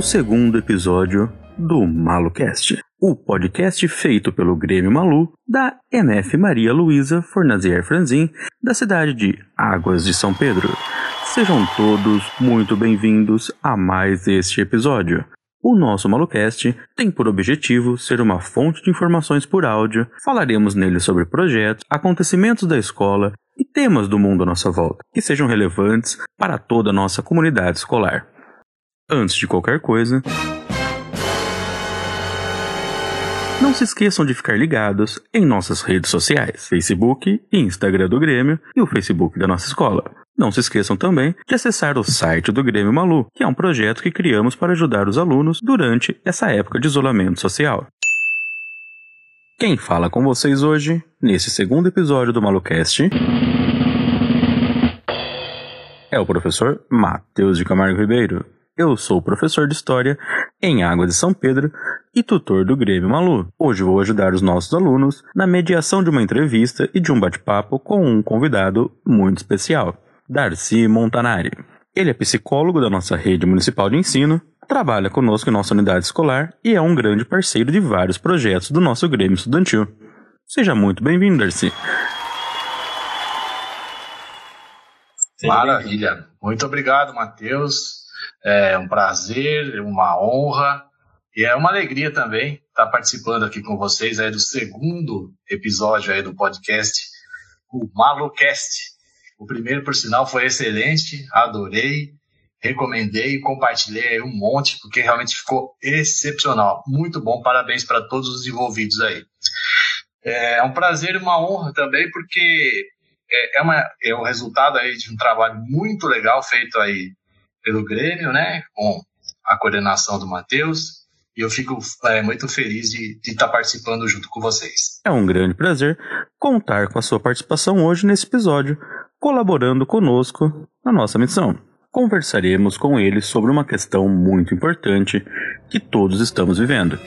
O segundo episódio do MaluCast, o podcast feito pelo Grêmio Malu da MF Maria Luísa Fornazier Franzin, da cidade de Águas de São Pedro. Sejam todos muito bem-vindos a mais este episódio. O nosso Malucast tem por objetivo ser uma fonte de informações por áudio. Falaremos nele sobre projetos, acontecimentos da escola e temas do mundo à nossa volta, que sejam relevantes para toda a nossa comunidade escolar. Antes de qualquer coisa, não se esqueçam de ficar ligados em nossas redes sociais, Facebook e Instagram do Grêmio e o Facebook da nossa escola. Não se esqueçam também de acessar o site do Grêmio Malu, que é um projeto que criamos para ajudar os alunos durante essa época de isolamento social. Quem fala com vocês hoje, nesse segundo episódio do Malucast, é o professor Matheus de Camargo Ribeiro. Eu sou professor de História em Águas de São Pedro e tutor do Grêmio Malu. Hoje vou ajudar os nossos alunos na mediação de uma entrevista e de um bate-papo com um convidado muito especial, Darcy Montanari. Ele é psicólogo da nossa rede municipal de ensino, trabalha conosco em nossa unidade escolar e é um grande parceiro de vários projetos do nosso Grêmio Estudantil. Seja muito bem-vindo, Darcy. Maravilha. Muito obrigado, Matheus. É um prazer, uma honra e é uma alegria também estar participando aqui com vocês aí do segundo episódio aí do podcast, o Malucast. O primeiro, por sinal, foi excelente, adorei, recomendei compartilhei um monte, porque realmente ficou excepcional. Muito bom, parabéns para todos os envolvidos aí. É um prazer e uma honra também, porque é, é, uma, é o resultado aí de um trabalho muito legal feito aí pelo Grêmio, né, com a coordenação do Matheus, e eu fico é, muito feliz de, estar participando junto com vocês. É um grande prazer contar com a sua participação hoje nesse episódio, colaborando conosco na nossa missão. Conversaremos com ele sobre uma questão muito importante que todos estamos vivendo: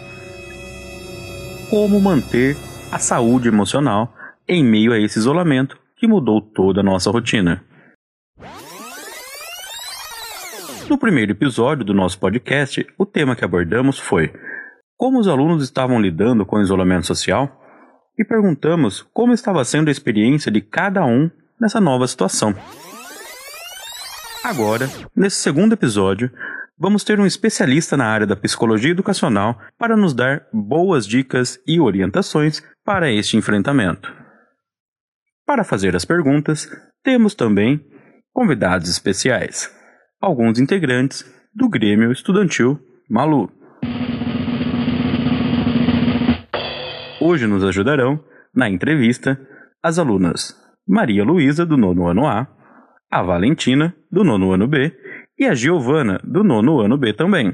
como manter a saúde emocional em meio a esse isolamento que mudou toda a nossa rotina. No primeiro episódio do nosso podcast, o tema que abordamos foi como os alunos estavam lidando com o isolamento social e perguntamos como estava sendo a experiência de cada um nessa nova situação. Agora, nesse segundo episódio, vamos ter um especialista na área da psicologia educacional para nos dar boas dicas e orientações para este enfrentamento. Para fazer as perguntas, temos também convidados especiais, alguns integrantes do Grêmio Estudantil Malu. Hoje nos ajudarão, na entrevista, as alunas Maria Luísa, do nono ano A, a Valentina, do nono ano B, e a Giovana, do nono ano B também.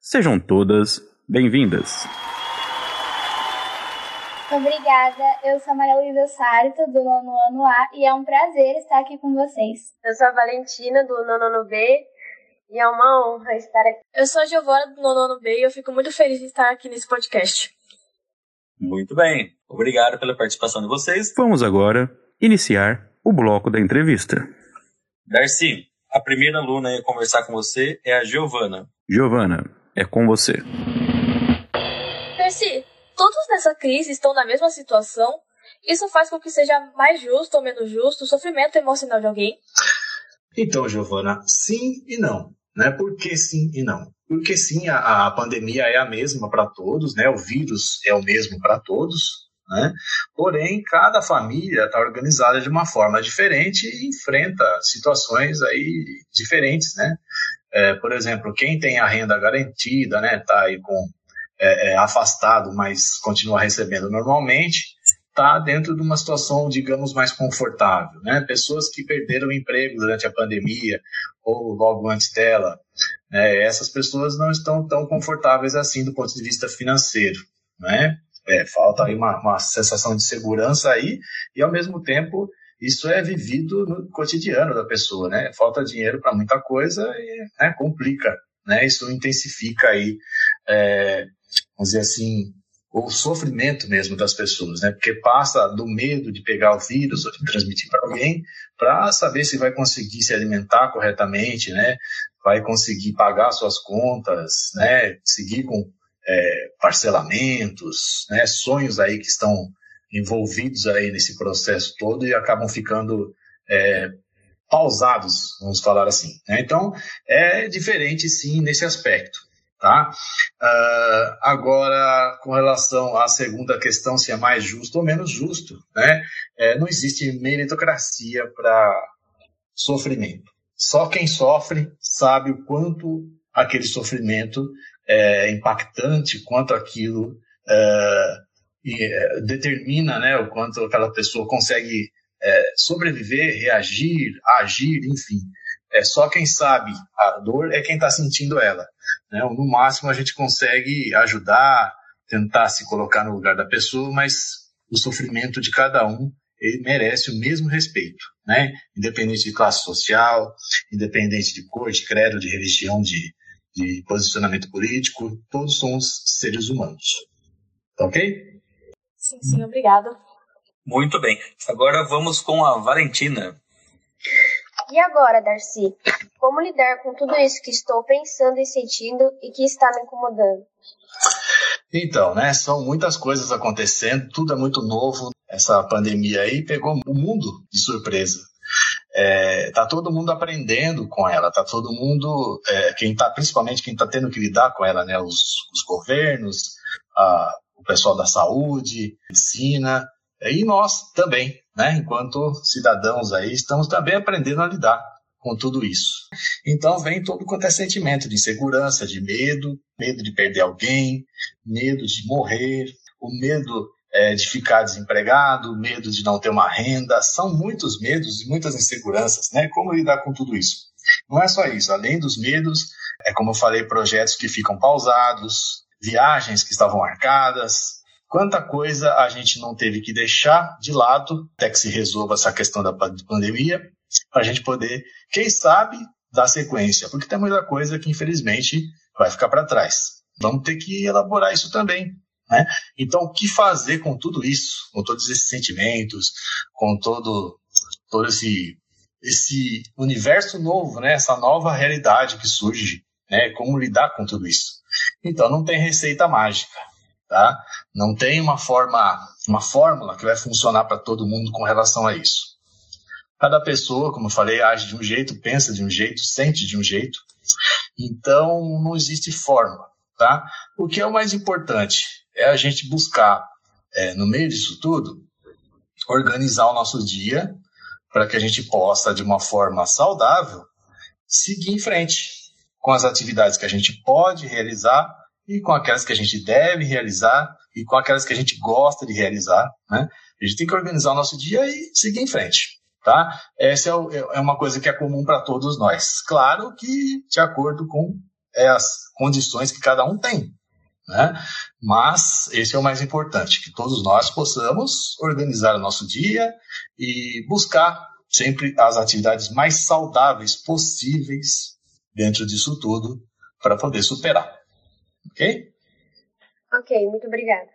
Sejam todas bem-vindas. Obrigada, eu sou a Maria Luísa Sarto, do nono ano A, e é um prazer estar aqui com vocês. Eu sou a Valentina, do nono ano B, e é uma honra estar aqui. Eu sou a Giovana, do nono ano B, e eu fico muito feliz de estar aqui nesse podcast. Muito bem, obrigado pela participação de vocês. Vamos agora iniciar o bloco da entrevista. Darcy, a primeira aluna a conversar com você é a Giovana. Giovana, é com você. Darcy, todos nessa crise estão na mesma situação? Isso faz com que seja mais justo ou menos justo o sofrimento emocional de alguém? Então, Giovana, sim e não. Né? Por que sim e não? Porque sim, a, a pandemia é a mesma para todos, né? o vírus é o mesmo para todos, né? Porém, cada família está organizada de uma forma diferente e enfrenta situações aí diferentes, né? É, por exemplo, quem tem a renda garantida, né, está aí com é, é, afastado, mas continua recebendo normalmente, está dentro de uma situação, digamos, mais confortável, né? Pessoas que perderam o emprego durante a pandemia ou logo antes dela, né? Essas pessoas não estão tão confortáveis assim do ponto de vista financeiro, né? É, falta aí uma, uma sensação de segurança aí e ao mesmo tempo isso é vivido no cotidiano da pessoa, né? Falta dinheiro para muita coisa e né, complica, né? Isso intensifica aí, é, vamos dizer assim, o sofrimento mesmo das pessoas, né? Porque passa do medo de pegar o vírus ou de transmitir para alguém, para saber se vai conseguir se alimentar corretamente, né? Vai conseguir pagar suas contas, né? Seguir com é, parcelamentos, né? Sonhos aí que estão envolvidos aí nesse processo todo e acabam ficando é, pausados, vamos falar assim. Né? Então, é diferente sim nesse aspecto. Tá? Uh, agora, com relação à segunda questão, se é mais justo ou menos justo, né? É, não existe meritocracia para sofrimento. Só quem sofre sabe o quanto aquele sofrimento é impactante, quanto aquilo é, é, determina né, o quanto aquela pessoa consegue é, sobreviver, reagir, agir, enfim. É só quem sabe a dor é quem está sentindo ela. Né? No máximo a gente consegue ajudar, tentar se colocar no lugar da pessoa, mas o sofrimento de cada um ele merece o mesmo respeito, né? Independente de classe social, independente de cor, de credo, de religião, de, de posicionamento político, todos somos seres humanos. Tá ok? Sim, sim, obrigada. Muito bem. Agora vamos com a Valentina. E agora, Darcy? Como lidar com tudo isso que estou pensando e sentindo e que está me incomodando? Então, né, são muitas coisas acontecendo, tudo é muito novo. Essa pandemia aí pegou o mundo de surpresa. É, tá todo mundo aprendendo com ela, tá todo mundo, é, quem tá, principalmente quem está tendo que lidar com ela, né, os, os governos, a, o pessoal da saúde, medicina, e nós também, né, enquanto cidadãos aí, estamos também aprendendo a lidar com tudo isso. Então vem todo quanto é sentimento de insegurança, de medo, medo de perder alguém, medo de morrer, o medo é, de ficar desempregado, medo de não ter uma renda. São muitos medos e muitas inseguranças, né? Como lidar com tudo isso? Não é só isso. Além dos medos, é como eu falei, projetos que ficam pausados, viagens que estavam marcadas, quanta coisa a gente não teve que deixar de lado até que se resolva essa questão da pandemia, para a gente poder, quem sabe, dar sequência, porque tem muita coisa que infelizmente vai ficar para trás. Vamos ter que elaborar isso também. Né? Então, o que fazer com tudo isso, com todos esses sentimentos, com todo, todo esse, esse universo novo, né? essa nova realidade que surge, né? como lidar com tudo isso? Então, não tem receita mágica tá? Não tem uma forma, uma fórmula que vai funcionar para todo mundo com relação a isso. Cada pessoa, como eu falei, age de um jeito, pensa de um jeito, sente de um jeito. Então, não existe fórmula, tá? O que é o mais importante é a gente buscar, é, no meio disso tudo, organizar o nosso dia para que a gente possa, de uma forma saudável, seguir em frente com as atividades que a gente pode realizar e com aquelas que a gente deve realizar e com aquelas que a gente gosta de realizar, né? A gente tem que organizar o nosso dia e seguir em frente, tá? Essa é, é uma coisa que é comum para todos nós. Claro que de acordo com é, as condições que cada um tem, né? Mas esse é o mais importante, que todos nós possamos organizar o nosso dia e buscar sempre as atividades mais saudáveis possíveis dentro disso tudo para poder superar. Ok? Ok, muito obrigada.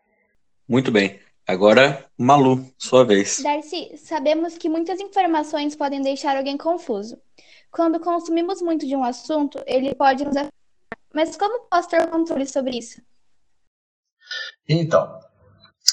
Muito bem. Agora, Malu, sua vez. Darcy, sabemos que muitas informações podem deixar alguém confuso. Quando consumimos muito de um assunto, ele pode nos afetar. Mas como posso ter controle sobre isso? Então,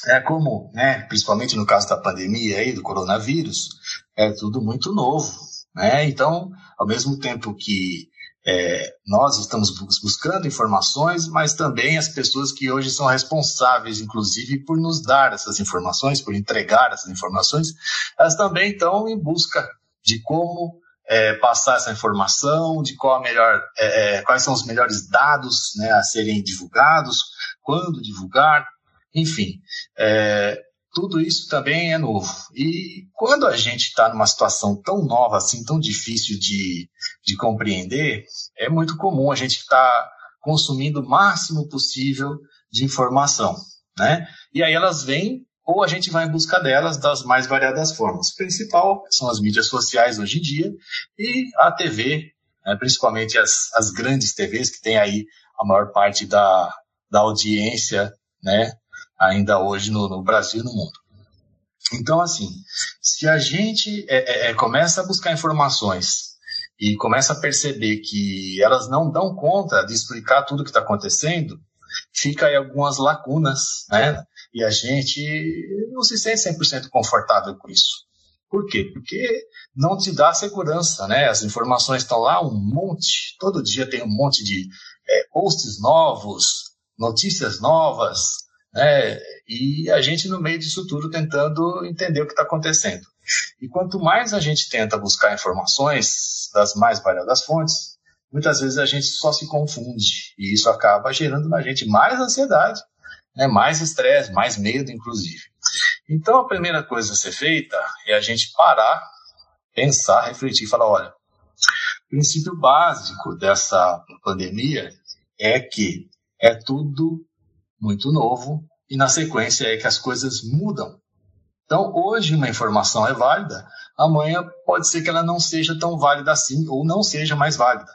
é como, né, principalmente no caso da pandemia aí, do coronavírus, é tudo muito novo, né? Então, ao mesmo tempo que é, nós estamos buscando informações, mas também as pessoas que hoje são responsáveis, inclusive, por nos dar essas informações, por entregar essas informações, elas também estão em busca de como é, passar essa informação, de qual a melhor, é, é quais são os melhores dados né, a serem divulgados, quando divulgar, enfim. É, tudo isso também é novo. E quando a gente está numa situação tão nova assim, tão difícil de, de compreender, é muito comum a gente estar tá consumindo o máximo possível de informação, né? E aí elas vêm ou a gente vai em busca delas das mais variadas formas. O principal são as mídias sociais hoje em dia e a TV, né? principalmente as, as grandes TVs que tem aí a maior parte da, da audiência, né? Ainda hoje no, no Brasil e no mundo. Então, assim, se a gente é, é, é, começa a buscar informações e começa a perceber que elas não dão conta de explicar tudo o que está acontecendo, fica aí algumas lacunas, né? E a gente não se sente 100% confortável com isso. Por quê? Porque não te dá segurança, né? As informações estão lá, um monte, todo dia tem um monte de é, posts novos, notícias novas, né? E a gente no meio disso tudo tentando entender o que está acontecendo. E quanto mais a gente tenta buscar informações das mais variadas fontes, muitas vezes a gente só se confunde e isso acaba gerando na gente mais ansiedade, né? mais estresse, mais medo, inclusive. Então a primeira coisa a ser feita é a gente parar, pensar, refletir e falar: olha, o princípio básico dessa pandemia é que é tudo muito novo e na sequência é que as coisas mudam. Então, hoje uma informação é válida, amanhã pode ser que ela não seja tão válida assim ou não seja mais válida.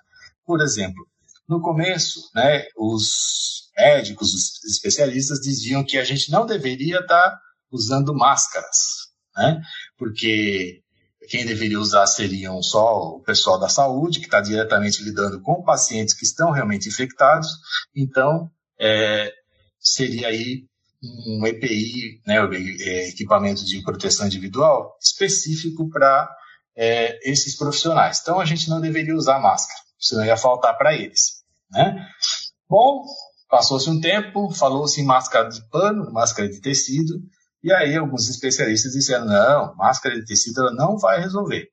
Por exemplo, no começo, né, os médicos, os especialistas diziam que a gente não deveria estar usando máscaras, né, porque quem deveria usar seriam só o pessoal da saúde, que está diretamente lidando com pacientes que estão realmente infectados. Então, é, seria aí um EPI, né, é, equipamento de proteção individual, específico para é, esses profissionais. Então, a gente não deveria usar máscara, senão ia faltar para eles. Né? Bom, passou-se um tempo, falou-se em máscara de pano, máscara de tecido, e aí alguns especialistas disseram, não, máscara de tecido ela não vai resolver.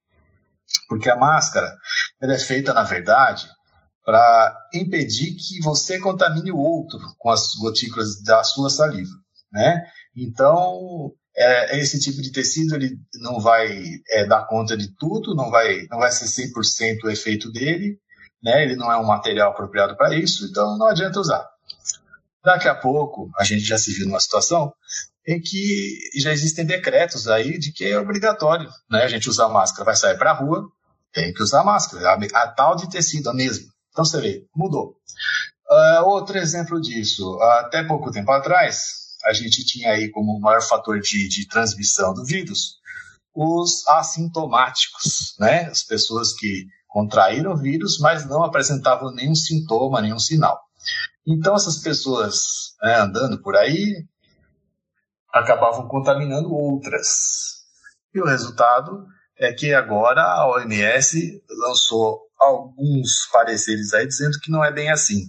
Porque a máscara ela é feita, na verdade, para impedir que você contamine o outro com as gotículas da sua saliva, né? Então, é, esse tipo de tecido ele não vai é, dar conta de tudo, não vai, não vai ser 100% o efeito dele, né? Ele não é um material apropriado para isso, então não adianta usar. Daqui a pouco, a gente já se viu numa situação em que já existem decretos aí de que é obrigatório, né? A gente usar máscara, vai sair para a rua, tem que usar máscara, a, a tal de tecido, a mesma. Então você vê, mudou. Uh, outro exemplo disso, até pouco tempo atrás, a gente tinha aí como maior fator de, de transmissão do vírus os assintomáticos, né? As pessoas que contraíram o vírus, mas não apresentavam nenhum sintoma, nenhum sinal. Então essas pessoas né, andando por aí acabavam contaminando outras. E o resultado é que agora a OMS lançou alguns pareceres aí dizendo que não é bem assim.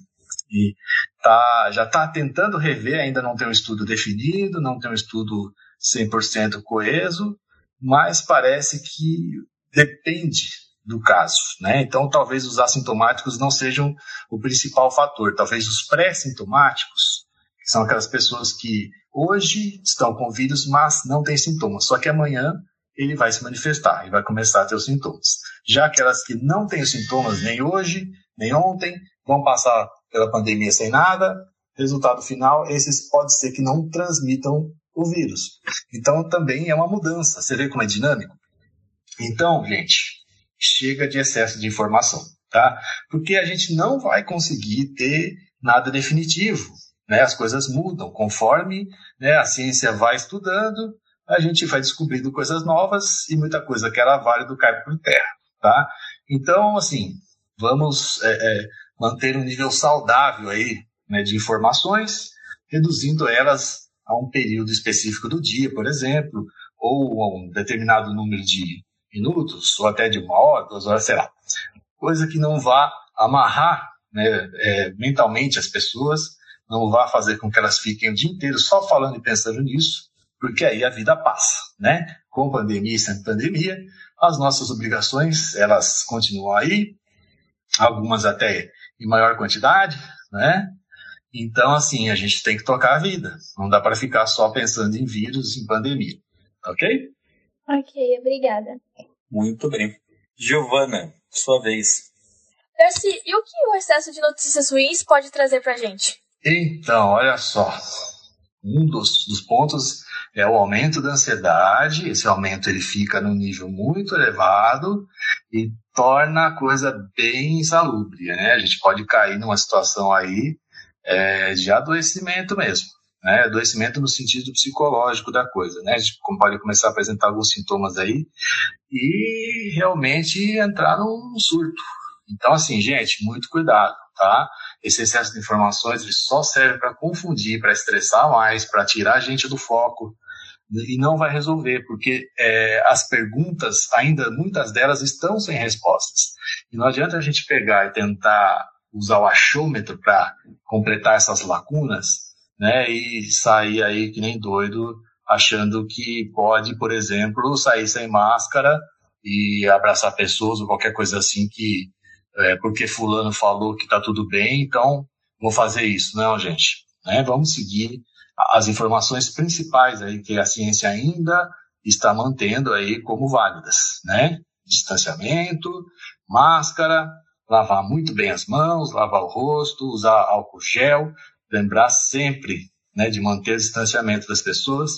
E tá, já está tentando rever, ainda não tem um estudo definido, não tem um estudo 100% coeso, mas parece que depende do caso. Né? Então, talvez os assintomáticos não sejam o principal fator, talvez os pré-sintomáticos, que são aquelas pessoas que hoje estão com vírus, mas não têm sintomas, só que amanhã ele vai se manifestar e vai começar a ter os sintomas. Já aquelas que não têm sintomas nem hoje, nem ontem, vão passar pela pandemia sem nada, resultado final, esses pode ser que não transmitam o vírus. Então também é uma mudança. Você vê como é dinâmico? Então, gente, chega de excesso de informação, tá? Porque a gente não vai conseguir ter nada definitivo. Né? As coisas mudam conforme né, a ciência vai estudando, a gente vai descobrindo coisas novas e muita coisa que era válida cai por terra, tá? Então, assim, vamos é, é, manter um nível saudável aí né, de informações, reduzindo elas a um período específico do dia, por exemplo, ou a um determinado número de minutos, ou até de uma hora, duas horas, sei lá. Coisa que não vá amarrar né, é, mentalmente as pessoas, não vá fazer com que elas fiquem o dia inteiro só falando e pensando nisso, porque aí a vida passa, né? Com pandemia e sem pandemia, as nossas obrigações, elas continuam aí, algumas até em maior quantidade, né? Então, assim, a gente tem que tocar a vida. Não dá para ficar só pensando em vírus, em pandemia. Ok? Ok, obrigada. Muito bem. Giovana, sua vez. Percy, e o que o excesso de notícias ruins pode trazer pra gente? Então, olha só. Um dos, dos pontos é o aumento da ansiedade. Esse aumento ele fica num nível muito elevado e torna a coisa bem insalubre. Né? A gente pode cair numa situação aí é, de adoecimento mesmo. né? Adoecimento no sentido psicológico da coisa, né? A gente pode começar a apresentar alguns sintomas aí e realmente entrar num surto. Então, assim, gente, muito cuidado, tá? Esse excesso de informações ele só serve para confundir, para estressar mais, para tirar a gente do foco e não vai resolver, porque é, as perguntas, ainda muitas delas estão sem respostas. E não adianta a gente pegar e tentar usar o achômetro para completar essas lacunas, né, e sair aí que nem doido, achando que pode, por exemplo, sair sem máscara e abraçar pessoas ou qualquer coisa assim que é, porque fulano falou que está tudo bem, então vou fazer isso. Não, gente, né, vamos seguir as informações principais aí que a ciência ainda está mantendo aí como válidas, né? Distanciamento, máscara, lavar muito bem as mãos, lavar o rosto, usar álcool gel, lembrar sempre, né, de manter o distanciamento das pessoas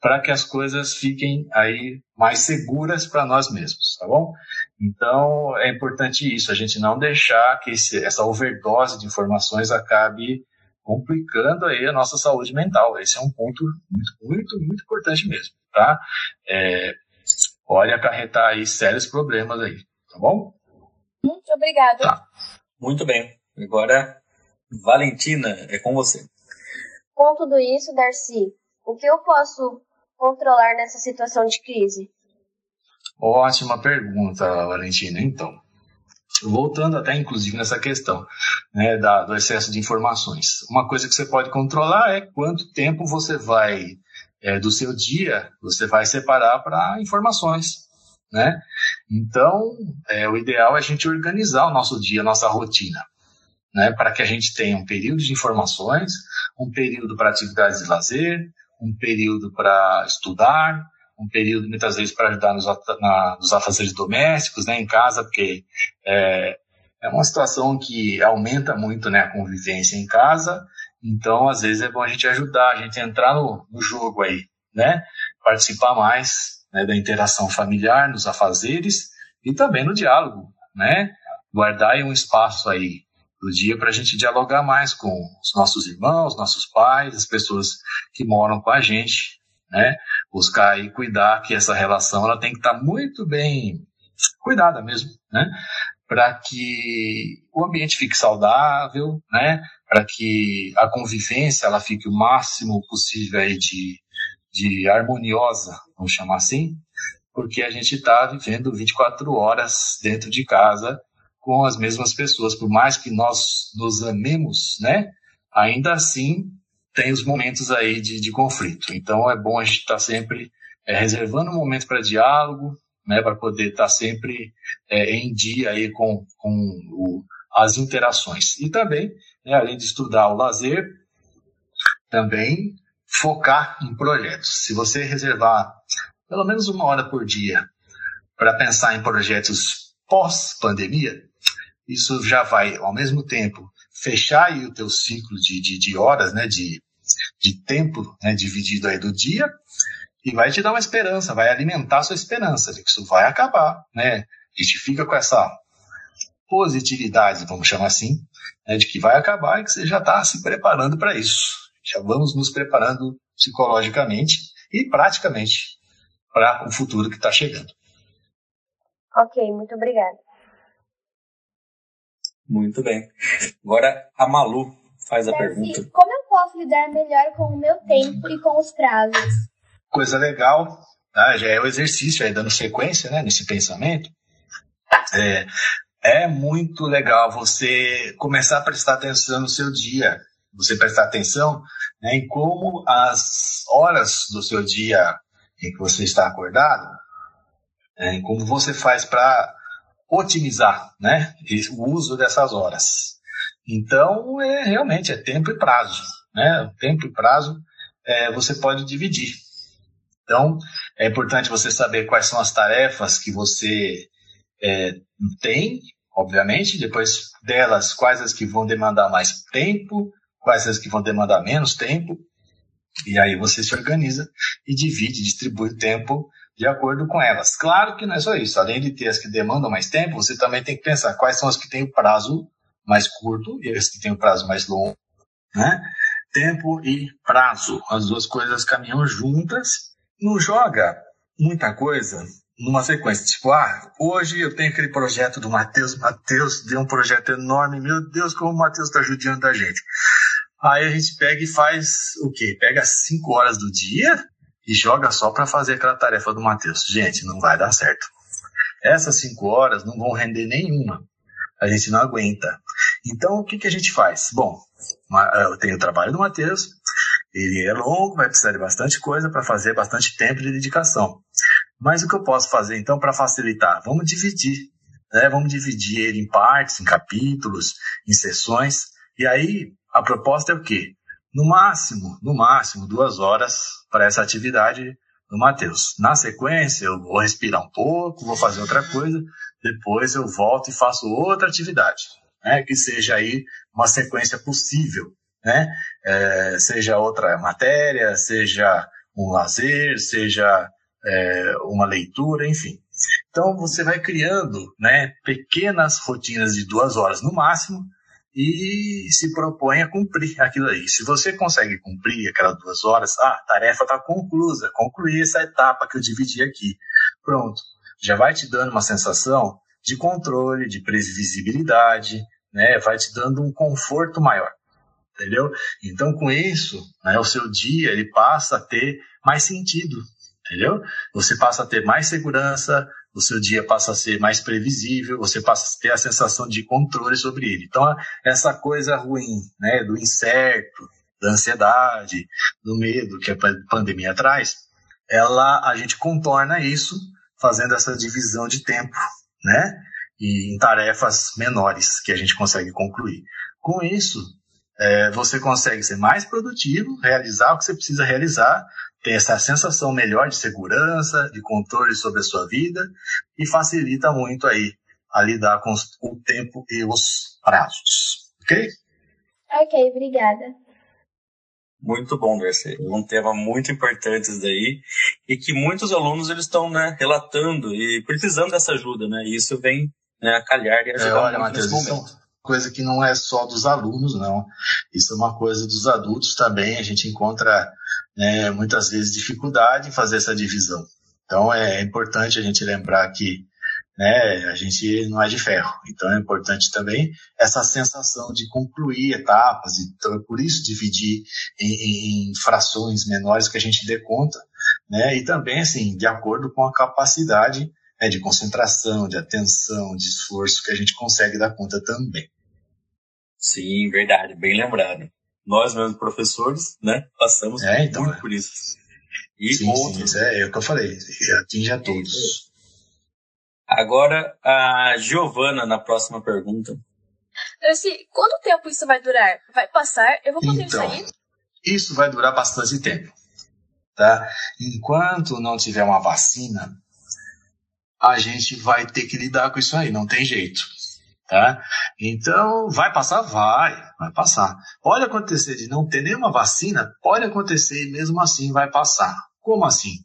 para que as coisas fiquem aí mais seguras para nós mesmos, tá bom? Então é importante isso, a gente não deixar que esse, essa overdose de informações acabe complicando aí a nossa saúde mental. Esse é um ponto muito, muito, muito importante mesmo, tá? É, pode acarretar aí sérios problemas aí, tá bom? Muito obrigada. Tá. Muito bem. Agora, Valentina, é com você. Com tudo isso, Darcy, o que eu posso controlar nessa situação de crise? Ótima pergunta, Valentina. Então, voltando até inclusive nessa questão né, da, do excesso de informações. Uma coisa que você pode controlar é quanto tempo você vai, é, do seu dia, você vai separar para informações. Né? Então, é, o ideal é a gente organizar o nosso dia, a nossa rotina, né, para que a gente tenha um período de informações, um período para atividades de lazer, um período para estudar, um período muitas vezes para ajudar nos, na, nos afazeres domésticos, né, em casa, porque é, é uma situação que aumenta muito né, a convivência em casa, então às vezes é bom a gente ajudar, a gente entrar no, no jogo aí, né, participar mais né, da interação familiar, nos afazeres e também no diálogo, né, guardar aí um espaço aí do dia para a gente dialogar mais com os nossos irmãos, nossos pais, as pessoas que moram com a gente, né? Buscar e cuidar que essa relação ela tem que estar tá muito bem cuidada mesmo, né? Para que o ambiente fique saudável, né? Para que a convivência ela fique o máximo possível aí de, de harmoniosa, vamos chamar assim, porque a gente está vivendo 24 horas dentro de casa com as mesmas pessoas, por mais que nós nos amemos, né? Ainda assim tem os momentos aí de, de conflito. Então é bom a gente estar tá sempre é, reservando um momento para diálogo, né, para poder estar tá sempre é, em dia aí com, com o, as interações. E também, né, além de estudar o lazer, também focar em projetos. Se você reservar pelo menos uma hora por dia para pensar em projetos pós-pandemia, isso já vai, ao mesmo tempo, fechar o teu ciclo de, de, de horas, né, de, de tempo né, dividido aí do dia, e vai te dar uma esperança, vai alimentar a sua esperança de que isso vai acabar, né? A gente fica com essa positividade, vamos chamar assim, né, de que vai acabar e que você já está se preparando para isso. Já vamos nos preparando psicologicamente e praticamente para o futuro que está chegando. Ok, muito obrigada. Muito bem. Agora a Malu faz a pergunta. Como eu posso lidar melhor com o meu tempo e com os prazos? Coisa legal, tá? já é o exercício aí dando sequência né, nesse pensamento. É, é muito legal você começar a prestar atenção no seu dia, você prestar atenção né, em como as horas do seu dia em que você está acordado, né, em como você faz para otimizar né, o uso dessas horas. Então, é, realmente é tempo e prazo. Né? Tempo e prazo é, você pode dividir. Então, é importante você saber quais são as tarefas que você é, tem, obviamente, depois delas, quais as que vão demandar mais tempo, quais as que vão demandar menos tempo, e aí você se organiza e divide, distribui o tempo de acordo com elas. Claro que não é só isso. Além de ter as que demandam mais tempo, você também tem que pensar quais são as que têm o prazo mais curto e as que têm o prazo mais longo, né? Tempo e prazo. As duas coisas caminham juntas. Não joga muita coisa numa sequência. Tipo, ah, hoje eu tenho aquele projeto do Matheus. Matheus deu um projeto enorme. Meu Deus, como o Matheus está judiando a gente. Aí a gente pega e faz o quê? Pega cinco horas do dia e joga só para fazer aquela tarefa do Matheus. Gente, não vai dar certo. Essas cinco horas não vão render nenhuma. A gente não aguenta. Então, o que, que a gente faz? Bom, eu tenho o trabalho do Matheus, ele é longo, vai precisar de bastante coisa para fazer bastante tempo de dedicação. Mas o que eu posso fazer então para facilitar? Vamos dividir, né? Vamos dividir ele em partes, em capítulos, em sessões. E aí a proposta é o quê? No máximo, no máximo duas horas para essa atividade do Matheus. Na sequência, eu vou respirar um pouco, vou fazer outra coisa, depois eu volto e faço outra atividade, né? Que seja aí uma sequência possível, né? É, seja outra matéria, seja um lazer, seja é, uma leitura, enfim. Então você vai criando, né? Pequenas rotinas de duas horas no máximo e se propõe a cumprir aquilo aí. Se você consegue cumprir aquelas duas horas, ah, a tarefa está conclusa, concluí essa etapa que eu dividi aqui. Pronto. Já vai te dando uma sensação de controle, de previsibilidade, né? Vai te dando um conforto maior. Entendeu? Então, com isso, né, o seu dia ele passa a ter mais sentido, entendeu? Você passa a ter mais segurança, o seu dia passa a ser mais previsível, você passa a ter a sensação de controle sobre ele. Então, essa coisa ruim, né, do incerto, da ansiedade, do medo que a pandemia traz, ela a gente contorna isso fazendo essa divisão de tempo, né? E em tarefas menores que a gente consegue concluir. Com isso, é, você consegue ser mais produtivo, realizar o que você precisa realizar tem essa sensação melhor de segurança, de controle sobre a sua vida e facilita muito aí a lidar com o tempo e os prazos. Ok? Ok, obrigada. Muito bom, Darcy. Um tema muito importante daí e que muitos alunos eles estão né, relatando e precisando dessa ajuda, né? E isso vem né, a calhar e ajudar é, olha, nesse momento. Isso é coisa que não é só dos alunos, não. Isso é uma coisa dos adultos também. A gente encontra né, muitas vezes dificuldade em fazer essa divisão. Então é importante a gente lembrar que né, a gente não é de ferro. Então é importante também essa sensação de concluir etapas, então é por isso dividir em, em frações menores que a gente dê conta, né, e também assim de acordo com a capacidade né, de concentração, de atenção, de esforço que a gente consegue dar conta também. Sim, verdade, bem lembrado nós mesmos professores, né, passamos é, então, muito é. por isso. E sim, outros. Sim, é, é o que eu falei, atinge a todos. Agora, a Giovana, na próxima pergunta. Assim, quanto tempo isso vai durar? Vai passar? Eu vou poder então, sair? Isso vai durar bastante tempo. Tá? Enquanto não tiver uma vacina, a gente vai ter que lidar com isso aí, não tem jeito. Tá? Então, vai passar? Vai, vai passar. Pode acontecer de não ter nenhuma vacina, pode acontecer e mesmo assim vai passar. Como assim?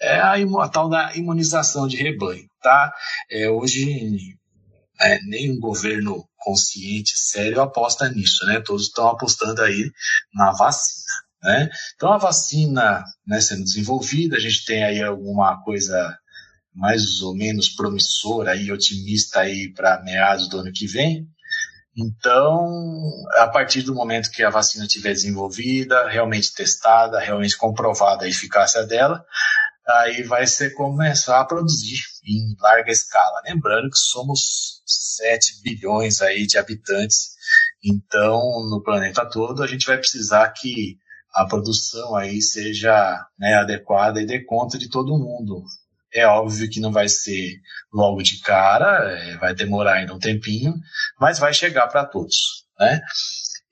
É a, a tal da imunização de rebanho, tá? É, hoje, é, nenhum governo consciente, sério, aposta nisso, né? Todos estão apostando aí na vacina. Né? Então a vacina né, sendo desenvolvida, a gente tem aí alguma coisa mais ou menos promissora e otimista aí para meados do ano que vem. Então, a partir do momento que a vacina estiver desenvolvida, realmente testada, realmente comprovada a eficácia dela, aí vai ser começar a produzir em larga escala. Lembrando que somos 7 bilhões aí de habitantes, então no planeta todo a gente vai precisar que a produção aí seja né, adequada e dê conta de todo mundo. É óbvio que não vai ser logo de cara, é, vai demorar ainda um tempinho, mas vai chegar para todos, né?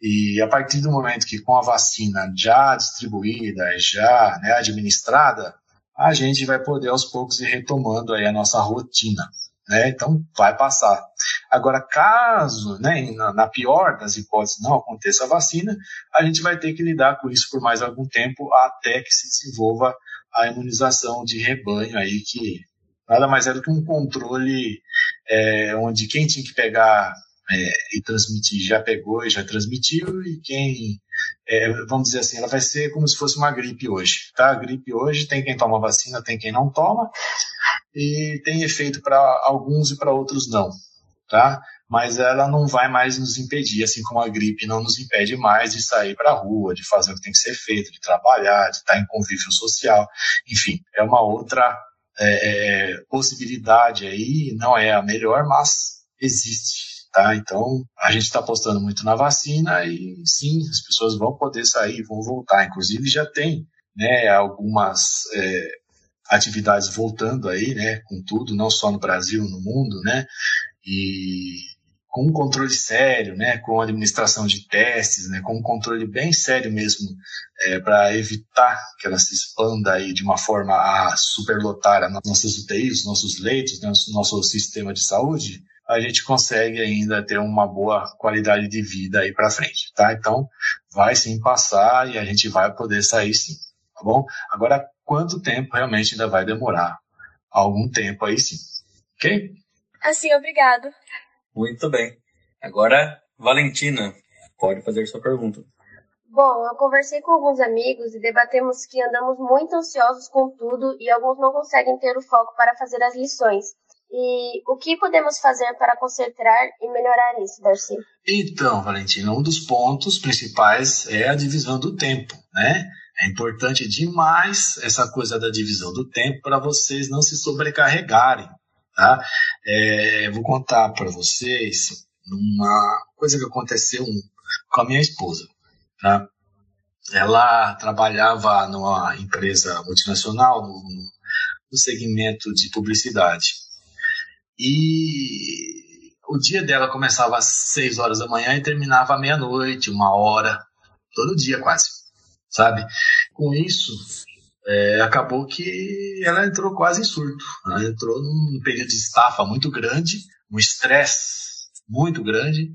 E a partir do momento que com a vacina já distribuída, já né, administrada, a gente vai poder aos poucos ir retomando aí a nossa rotina. Né? Então vai passar. Agora, caso, né, na, na, pior das hipóteses, não aconteça a vacina, a gente vai ter que lidar com isso por mais algum tempo até que se desenvolva a imunização de rebanho aí, que nada mais é do que um controle é, onde quem tinha que pegar é, e transmitir já pegou e já transmitiu, e quem é, vamos dizer assim, ela vai ser como se fosse uma gripe hoje, tá? A gripe hoje tem quem toma vacina, tem quem não toma, e tem efeito para alguns e para outros não, tá? Mas ela não vai mais nos impedir, assim como a gripe não nos impede mais de sair para a rua, de fazer o que tem que ser feito, de trabalhar, de estar em convívio social, enfim, é uma outra é, é possibilidade aí, não é a melhor, mas existe. Tá? Então, a gente está apostando muito na vacina e sim, as pessoas vão poder sair, vão voltar. Inclusive, já tem né, algumas é, atividades voltando aí, né, com tudo, não só no Brasil, no mundo, né, e com um controle sério, né, com administração de testes, né, com um controle bem sério mesmo, é, para evitar que ela se expanda aí de uma forma a superlotar as nossas UTIs, os nossos leitos, né, nosso sistema de saúde, a gente consegue ainda ter uma boa qualidade de vida aí para frente, tá? Então, vai sim passar e a gente vai poder sair sim, tá bom? Agora, quanto tempo realmente ainda vai demorar? Algum tempo aí sim, ok? Assim, obrigado. Muito bem. Agora, Valentina, pode fazer sua pergunta. Bom, eu conversei com alguns amigos e debatemos que andamos muito ansiosos com tudo e alguns não conseguem ter o foco para fazer as lições. E o que podemos fazer para consertar e melhorar isso, Darcy? Então, Valentina, um dos pontos principais é a divisão do tempo, né? É importante demais essa coisa da divisão do tempo para vocês não se sobrecarregarem, tá? É, vou contar para vocês uma coisa que aconteceu com a minha esposa, tá? Ela trabalhava numa empresa multinacional no, no segmento de publicidade e o dia dela começava às 6 horas da manhã e terminava à meia-noite, uma hora, todo dia quase, sabe? Com isso, é, acabou que ela entrou quase em surto. Ela entrou num período de estafa muito grande, um estresse muito grande,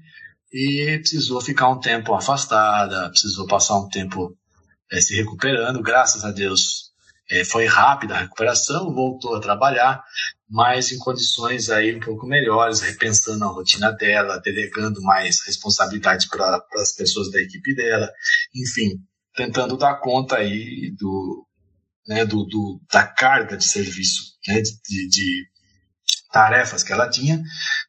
e precisou ficar um tempo afastada, precisou passar um tempo é, se recuperando. Graças a Deus, é, foi rápida a recuperação, voltou a trabalhar, mas em condições aí um pouco melhores, repensando a rotina dela, delegando mais responsabilidade para as pessoas da equipe dela, enfim, tentando dar conta aí do, né, do, do da carga de serviço, né, de, de tarefas que ela tinha,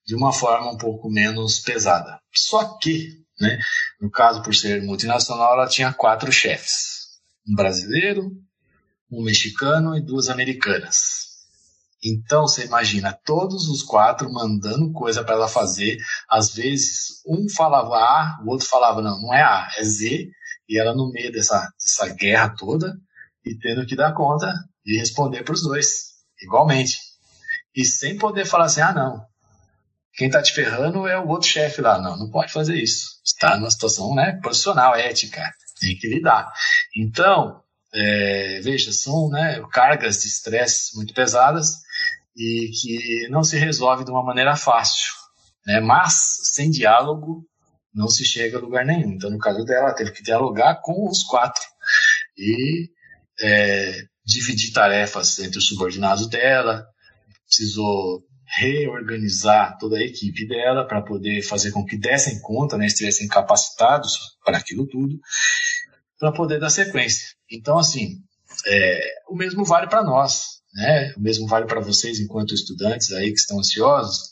de uma forma um pouco menos pesada. Só que, né, no caso por ser multinacional, ela tinha quatro chefes: um brasileiro, um mexicano e duas americanas. Então você imagina todos os quatro mandando coisa para ela fazer. Às vezes um falava A, o outro falava não, não é A, é Z, e ela no meio dessa, dessa guerra toda e tendo que dar conta de responder para os dois igualmente e sem poder falar assim, ah não, quem está te ferrando é o outro chefe lá, não, não pode fazer isso. Está numa situação né, profissional, ética, tem que lidar. Então é, veja, são né, cargas de estresse muito pesadas e que não se resolve de uma maneira fácil. Né? Mas, sem diálogo, não se chega a lugar nenhum. Então, no caso dela, ela teve que dialogar com os quatro e é, dividir tarefas entre os subordinados dela, precisou reorganizar toda a equipe dela para poder fazer com que dessem conta, né, estivessem capacitados para aquilo tudo, para poder dar sequência. Então, assim, é, o mesmo vale para nós, né? O mesmo vale para vocês, enquanto estudantes aí que estão ansiosos.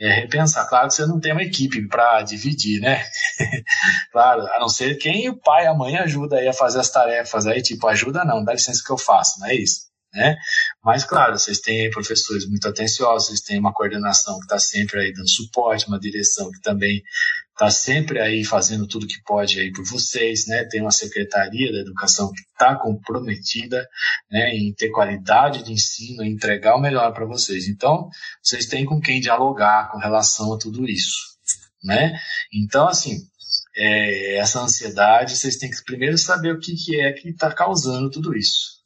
É repensar. Claro que você não tem uma equipe para dividir, né? claro, a não ser quem o pai e a mãe ajuda aí a fazer as tarefas aí, tipo, ajuda não, dá licença que eu faço, não é isso? Né? Mas, claro, vocês têm professores muito atenciosos, vocês têm uma coordenação que está sempre aí dando suporte, uma direção que também está sempre aí fazendo tudo que pode aí por vocês, né? Tem uma secretaria da educação que está comprometida, né, em ter qualidade de ensino, em entregar o melhor para vocês. Então, vocês têm com quem dialogar com relação a tudo isso, né? Então, assim, é, essa ansiedade, vocês têm que primeiro saber o que, que é que está causando tudo isso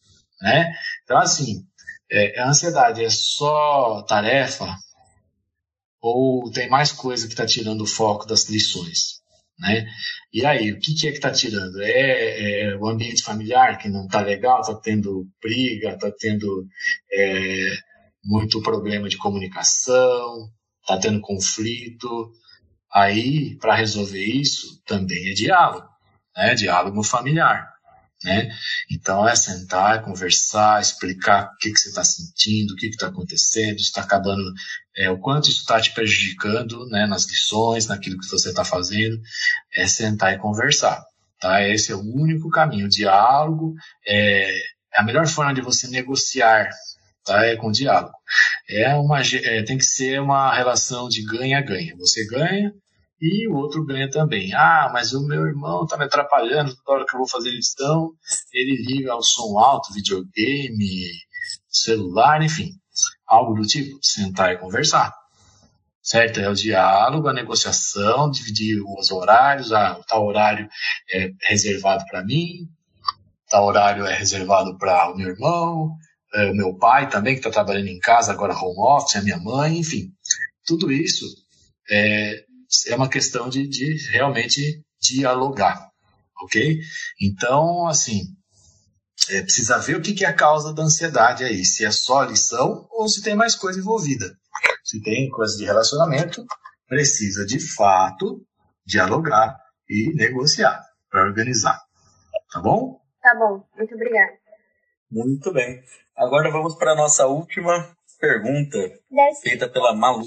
né? Então, assim, é, a ansiedade é só tarefa ou tem mais coisa que está tirando o foco das lições, né? E aí, o que, que é que está tirando? É, é, o ambiente familiar que não está legal, está tendo briga, está tendo é, muito problema de comunicação, está tendo conflito. Aí, para resolver isso, também é diálogo. né? Diálogo familiar. Né? Então é sentar, conversar, explicar o que, que você está sentindo, o que está acontecendo, está acabando, é, o quanto isso está te prejudicando né, nas lições, naquilo que você está fazendo, é sentar e conversar. Tá? Esse é o único caminho. O diálogo é a melhor forma de você negociar tá? É com diálogo. É uma, é, tem que ser uma relação de ganha-ganha. Você ganha e o outro ganha também. Ah, mas o meu irmão está me atrapalhando toda hora que eu vou fazer lição, ele liga o som alto, videogame, celular, enfim, algo do tipo. Sentar e conversar. Certo? É o diálogo, a negociação, dividir os horários. Ah, tal horário é reservado para mim, tal horário é reservado para o meu irmão, é, o meu pai também, que está trabalhando em casa, agora home office, a minha mãe, enfim. Tudo isso é, é uma questão de, de realmente dialogar, ok? Então, assim, é, precisa ver o que, que é a causa da ansiedade aí, se é só lição ou se tem mais coisa envolvida. Se tem coisa de relacionamento, precisa de fato dialogar e negociar para organizar. Tá bom? Tá bom, muito obrigada. Muito bem. Agora vamos para a nossa última pergunta, feita pela Malu.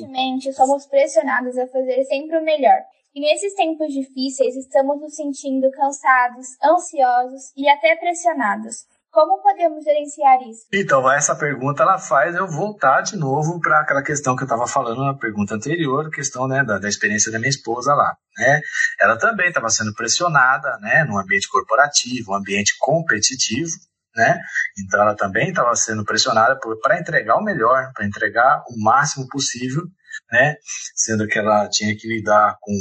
Somos pressionados a fazer sempre o melhor. E nesses tempos difíceis, estamos nos sentindo cansados, ansiosos e até pressionados. Como podemos gerenciar isso? Então, essa pergunta ela faz eu voltar de novo para aquela questão que eu estava falando na pergunta anterior, questão né, da, da experiência da minha esposa lá. Né? Ela também estava sendo pressionada né, no ambiente corporativo, um ambiente competitivo, né? Então ela também estava sendo pressionada para entregar o melhor, para entregar o máximo possível, né? Sendo que ela tinha que lidar com,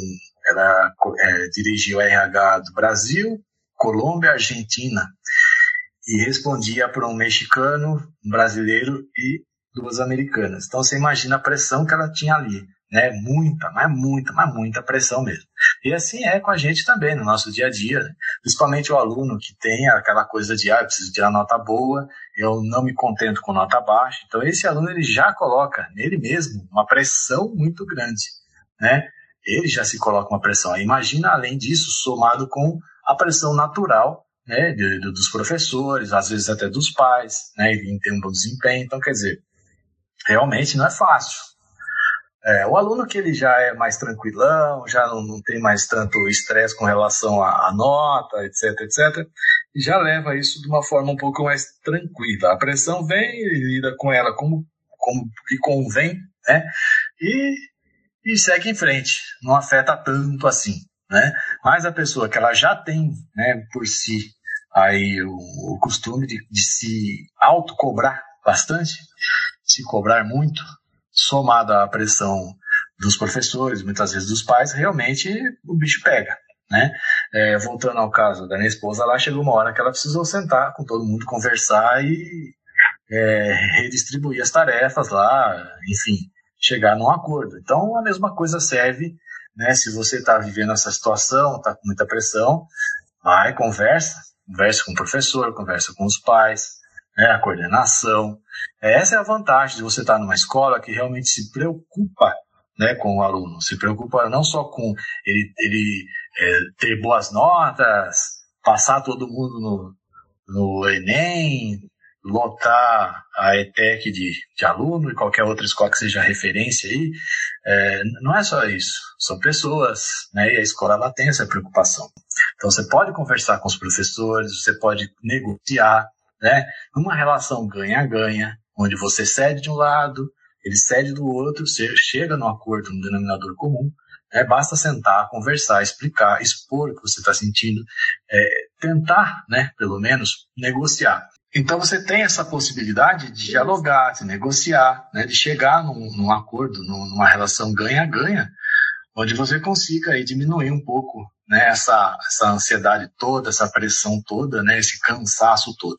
ela é, dirigiu RH do Brasil, Colômbia, Argentina e respondia para um mexicano, um brasileiro e duas americanas. Então você imagina a pressão que ela tinha ali, né? Muita, mas muita, mas muita pressão mesmo. E assim é com a gente também no nosso dia a dia, né? principalmente o aluno que tem aquela coisa de ah, eu preciso tirar nota boa, eu não me contento com nota baixa. Então esse aluno ele já coloca nele mesmo uma pressão muito grande, né? Ele já se coloca uma pressão. Imagina além disso somado com a pressão natural né, de, de, dos professores, às vezes até dos pais, né, em ter um bom desempenho. Então, quer dizer, realmente não é fácil. É, o aluno que ele já é mais tranquilão, já não, não tem mais tanto estresse com relação à, à, nota, etc, etc, já leva isso de uma forma um pouco mais tranquila. A pressão vem, ele lida com ela como, como que convém, né? E, e segue em frente, não afeta tanto assim, né? Mas a pessoa que ela já tem, né, por si, aí o, o costume de, de se autocobrar bastante, se cobrar muito, somada à pressão dos professores, muitas vezes dos pais, realmente o bicho pega. Né? É, voltando ao caso da minha esposa, lá chegou uma hora que ela precisou sentar com todo mundo, conversar e é, redistribuir as tarefas lá, enfim, chegar num acordo. Então a mesma coisa serve, né? Se você está vivendo essa situação, está com muita pressão, vai, conversa, conversa com o professor, conversa com os pais, né, a coordenação. Essa é a vantagem de você estar numa escola que realmente se preocupa né, com o aluno, se preocupa não só com ele, ele é, ter boas notas, passar todo mundo no, no Enem, lotar a ETEC de, de aluno e qualquer outra escola que seja referência aí, é, não é só isso, são pessoas, né, e a escola ela tem essa preocupação. Então você pode conversar com os professores, você pode negociar, né? Numa relação ganha-ganha, onde você cede de um lado, ele cede do outro, você chega no acordo, no denominador comum, é, basta sentar, conversar, explicar, expor o que você está sentindo, é, tentar, né, pelo menos, negociar. Então você tem essa possibilidade de dialogar, de negociar, né, de chegar num, num acordo, numa relação ganha-ganha, onde você consiga aí, diminuir um pouco né, essa, essa ansiedade toda, essa pressão toda, né, esse cansaço todo.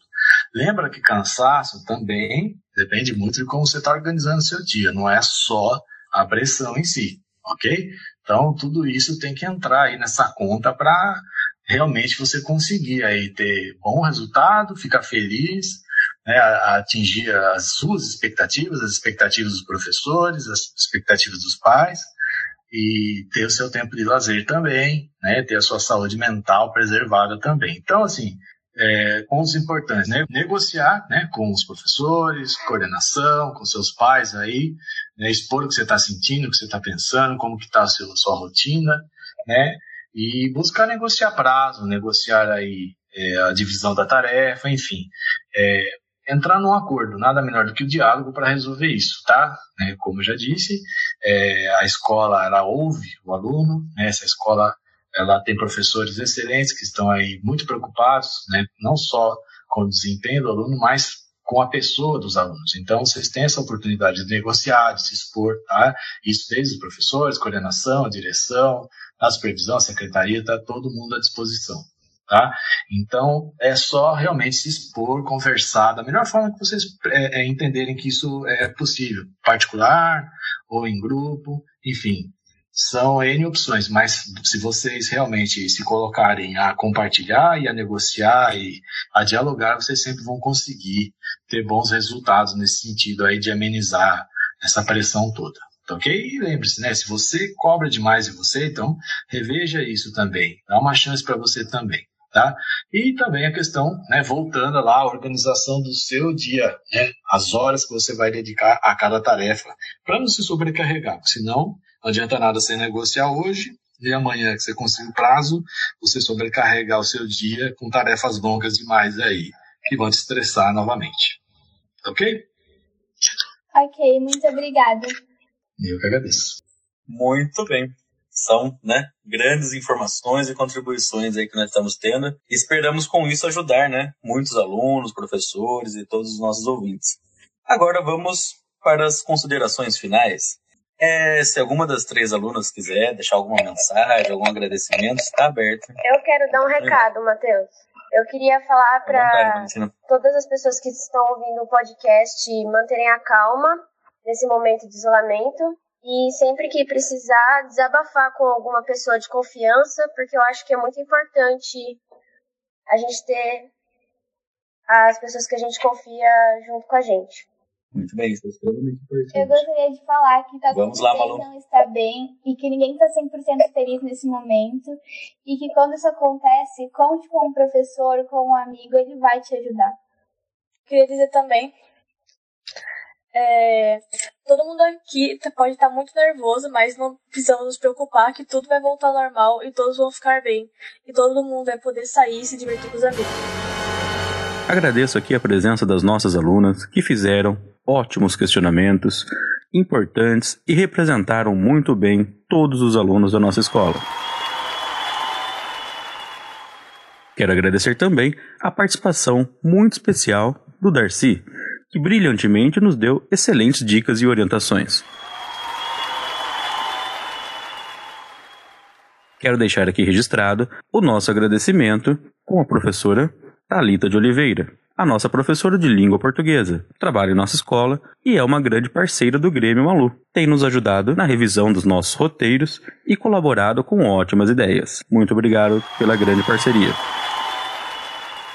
Lembra que cansaço também depende muito de como você está organizando o seu dia, não é só a pressão em si, ok? Então, tudo isso tem que entrar aí nessa conta para realmente você conseguir aí ter bom resultado, ficar feliz, né, atingir as suas expectativas, as expectativas dos professores, as expectativas dos pais, e ter o seu tempo de lazer também, né? Ter a sua saúde mental preservada também. Então, assim, é, pontos importantes, né? Negociar, né, com os professores, coordenação, com seus pais aí, né, expor o que você está sentindo, o que você está pensando, como que está a sua, rotina, né? E buscar negociar prazo, negociar aí é, a divisão da tarefa, enfim. É, entrar num acordo, nada melhor do que o diálogo para resolver isso, tá? É, como eu já disse, é, a escola ela ouve o aluno, né? essa escola ela tem professores excelentes que estão aí muito preocupados, né? não só com o desempenho do aluno, mas com a pessoa dos alunos. Então, vocês têm essa oportunidade de negociar, de se expor, tá? Isso desde os professores, coordenação, direção, a supervisão, a secretaria, está todo mundo à disposição. Tá? Então, é só realmente se expor, conversar da melhor forma que vocês é, é, entenderem que isso é possível, particular ou em grupo, enfim, são N opções, mas se vocês realmente se colocarem a compartilhar e a negociar e a dialogar, vocês sempre vão conseguir ter bons resultados nesse sentido aí de amenizar essa pressão toda. Tá ok? E lembre-se, né? Se você cobra demais de você, então reveja isso também. Dá uma chance para você também. Tá? E também a questão, né, voltando lá, a organização do seu dia, né, as horas que você vai dedicar a cada tarefa, para não se sobrecarregar, senão não adianta nada você negociar hoje e amanhã que você conseguir o prazo, você sobrecarregar o seu dia com tarefas longas demais aí, que vão te estressar novamente. Ok? Ok, muito obrigada. Eu que agradeço. Muito bem são né, grandes informações e contribuições aí que nós estamos tendo. E esperamos com isso ajudar né, muitos alunos, professores e todos os nossos ouvintes. Agora vamos para as considerações finais. É, se alguma das três alunas quiser deixar alguma mensagem, algum agradecimento, está aberto. Eu quero dar um recado, Matheus. Eu queria falar para todas as pessoas que estão ouvindo o podcast manterem a calma nesse momento de isolamento e sempre que precisar, desabafar com alguma pessoa de confiança, porque eu acho que é muito importante a gente ter as pessoas que a gente confia junto com a gente. Muito bem, isso é extremamente importante. Eu gostaria de falar que tá Vamos lá, Malu. não está bem e que ninguém está 100% feliz nesse momento e que quando isso acontece, conte com um professor, com um amigo, ele vai te ajudar. Queria dizer também é, todo mundo aqui pode estar muito nervoso, mas não precisamos nos preocupar que tudo vai voltar ao normal e todos vão ficar bem. E todo mundo vai poder sair e se divertir com os amigos. Agradeço aqui a presença das nossas alunas que fizeram ótimos questionamentos, importantes e representaram muito bem todos os alunos da nossa escola. Quero agradecer também a participação muito especial do Darcy, que brilhantemente nos deu excelentes dicas e orientações. Quero deixar aqui registrado o nosso agradecimento com a professora Talita de Oliveira, a nossa professora de língua portuguesa, trabalha em nossa escola e é uma grande parceira do Grêmio Malu. Tem nos ajudado na revisão dos nossos roteiros e colaborado com ótimas ideias. Muito obrigado pela grande parceria.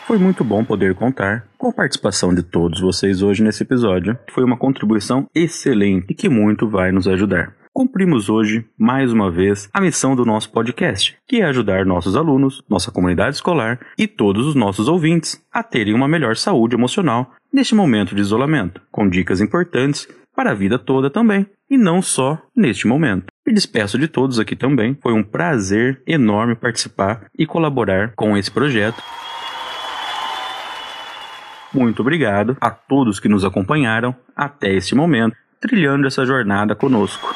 Foi muito bom poder contar com a participação de todos vocês hoje nesse episódio. Foi uma contribuição excelente e que muito vai nos ajudar. Cumprimos hoje, mais uma vez, a missão do nosso podcast, que é ajudar nossos alunos, nossa comunidade escolar e todos os nossos ouvintes a terem uma melhor saúde emocional neste momento de isolamento, com dicas importantes para a vida toda também, e não só neste momento. Me despeço de todos aqui também. Foi um prazer enorme participar e colaborar com esse projeto. Muito obrigado a todos que nos acompanharam até este momento, trilhando essa jornada conosco.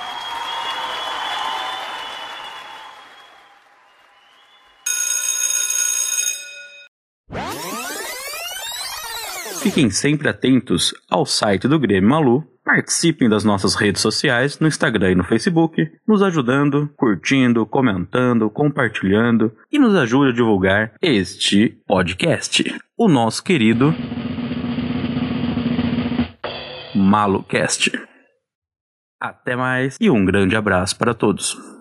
Fiquem sempre atentos ao site do Grêmio Malu, participem das nossas redes sociais no Instagram e no Facebook, nos ajudando, curtindo, comentando, compartilhando e nos ajude a divulgar este podcast. O nosso querido MaloCast. Até mais e um grande abraço para todos.